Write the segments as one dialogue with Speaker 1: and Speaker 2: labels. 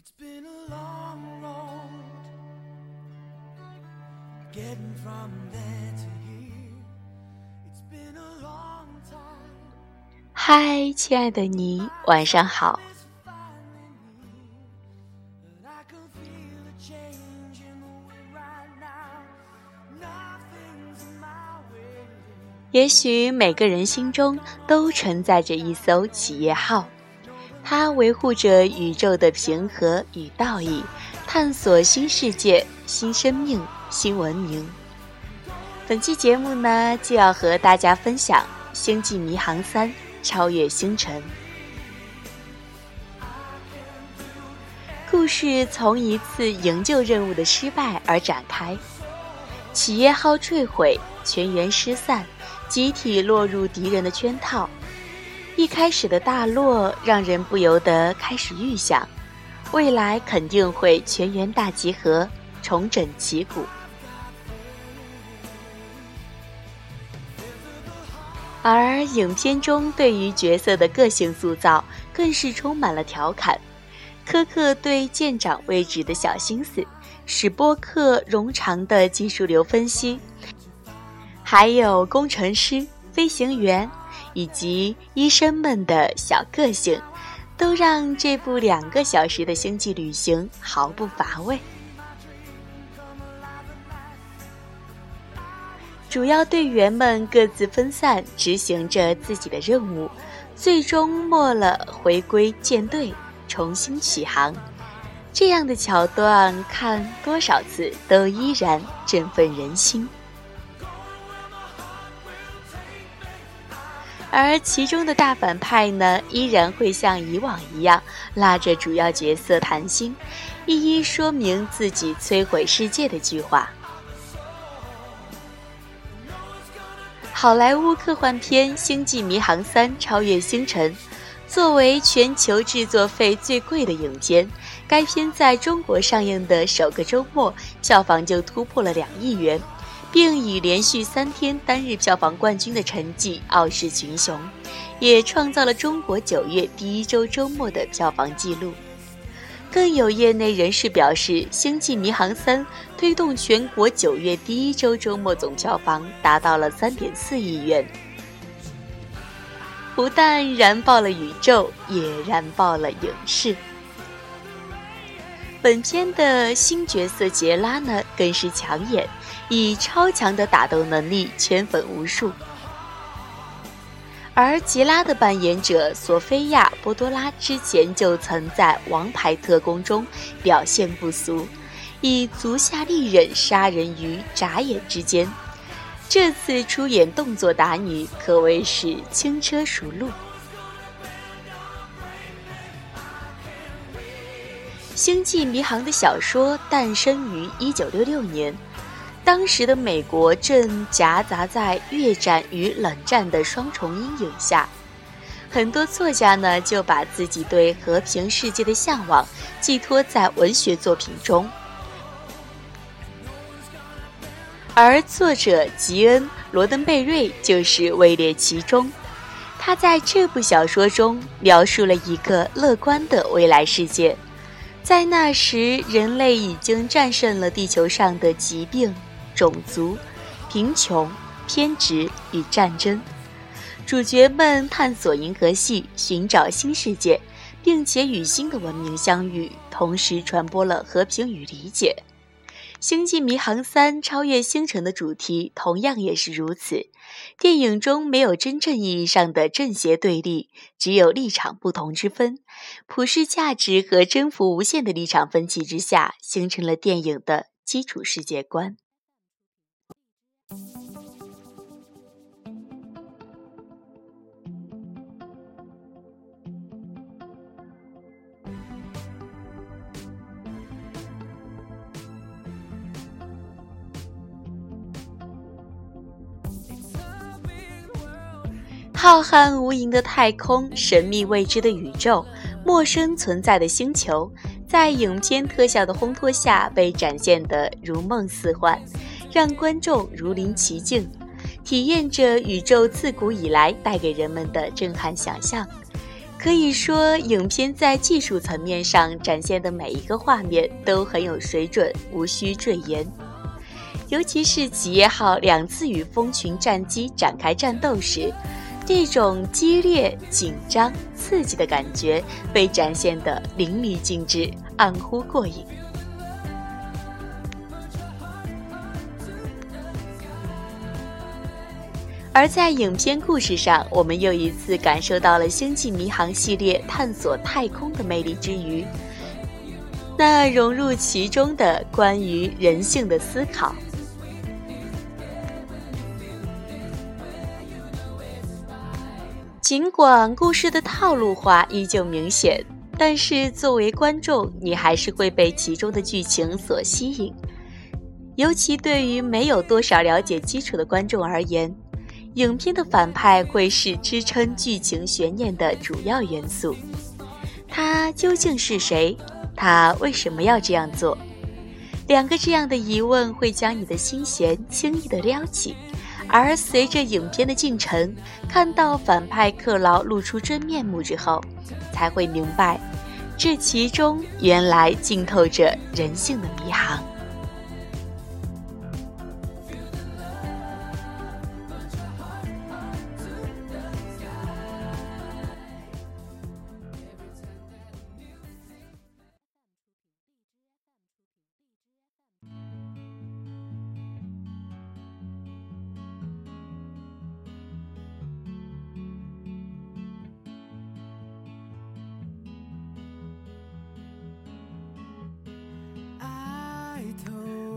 Speaker 1: It's been a long road getting from there to here. It's been a long time.
Speaker 2: 嗨，亲爱的你，晚上好。也许每个人心中都承载着一艘企业号，它维护着宇宙的平和与道义，探索新世界、新生命、新文明。本期节目呢，就要和大家分享《星际迷航三》超越星辰。故事从一次营救任务的失败而展开，企业号坠毁，全员失散，集体落入敌人的圈套。一开始的大落让人不由得开始预想，未来肯定会全员大集合，重整旗鼓。而影片中对于角色的个性塑造更是充满了调侃，苛刻对舰长位置的小心思，史波克冗长的技术流分析，还有工程师、飞行员以及医生们的小个性，都让这部两个小时的星际旅行毫不乏味。主要队员们各自分散，执行着自己的任务，最终末了回归舰队，重新起航。这样的桥段看多少次都依然振奋人心。而其中的大反派呢，依然会像以往一样拉着主要角色谈心，一一说明自己摧毁世界的计划。好莱坞科幻片《星际迷航三：超越星辰》，作为全球制作费最贵的影片，该片在中国上映的首个周末票房就突破了两亿元，并以连续三天单日票房冠军的成绩傲视群雄，也创造了中国九月第一周周末的票房纪录。更有业内人士表示，《星际迷航三》推动全国九月第一周周末总票房达到了三点四亿元，不但燃爆了宇宙，也燃爆了影视。本片的新角色杰拉呢，更是抢眼，以超强的打斗能力圈粉无数。而杰拉的扮演者索菲亚·波多拉之前就曾在《王牌特工》中表现不俗，以足下利刃杀人于眨眼之间。这次出演动作打女，可谓是轻车熟路。《星际迷航》的小说诞生于1966年。当时的美国正夹杂在越战与冷战的双重阴影下，很多作家呢就把自己对和平世界的向往寄托在文学作品中。而作者吉恩·罗登贝瑞就是位列其中。他在这部小说中描述了一个乐观的未来世界，在那时，人类已经战胜了地球上的疾病。种族、贫穷、偏执与战争，主角们探索银河系，寻找新世界，并且与新的文明相遇，同时传播了和平与理解。《星际迷航三：超越星辰》的主题同样也是如此。电影中没有真正意义上的正邪对立，只有立场不同之分。普世价值和征服无限的立场分歧之下，形成了电影的基础世界观。浩瀚无垠的太空，神秘未知的宇宙，陌生存在的星球，在影片特效的烘托下被展现得如梦似幻，让观众如临其境，体验着宇宙自古以来带给人们的震撼想象。可以说，影片在技术层面上展现的每一个画面都很有水准，无需赘言。尤其是企业号两次与蜂群战机展开战斗时，这种激烈、紧张、刺激的感觉被展现得淋漓尽致，暗乎过瘾。而在影片故事上，我们又一次感受到了《星际迷航》系列探索太空的魅力之余，那融入其中的关于人性的思考。尽管故事的套路化依旧明显，但是作为观众，你还是会被其中的剧情所吸引。尤其对于没有多少了解基础的观众而言。影片的反派会是支撑剧情悬念的主要元素，他究竟是谁？他为什么要这样做？两个这样的疑问会将你的心弦轻易地撩起，而随着影片的进程，看到反派克劳露出真面目之后，才会明白，这其中原来浸透着人性的迷航。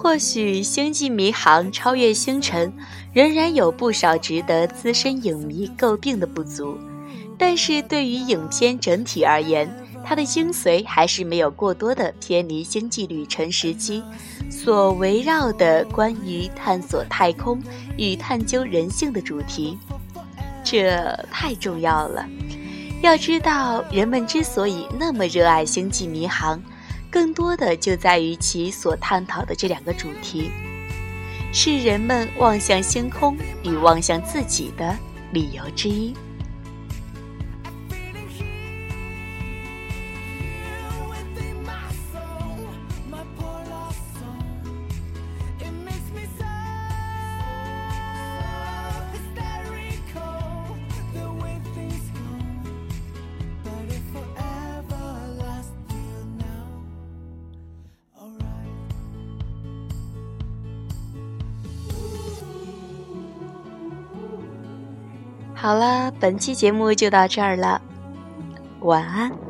Speaker 2: 或许《星际迷航》超越星辰，仍然有不少值得资深影迷诟病的不足，但是对于影片整体而言，它的精髓还是没有过多的偏离星际旅程时期所围绕的关于探索太空与探究人性的主题，这太重要了。要知道，人们之所以那么热爱《星际迷航》。更多的就在于其所探讨的这两个主题，是人们望向星空与望向自己的理由之一。好了，本期节目就到这儿了，晚安。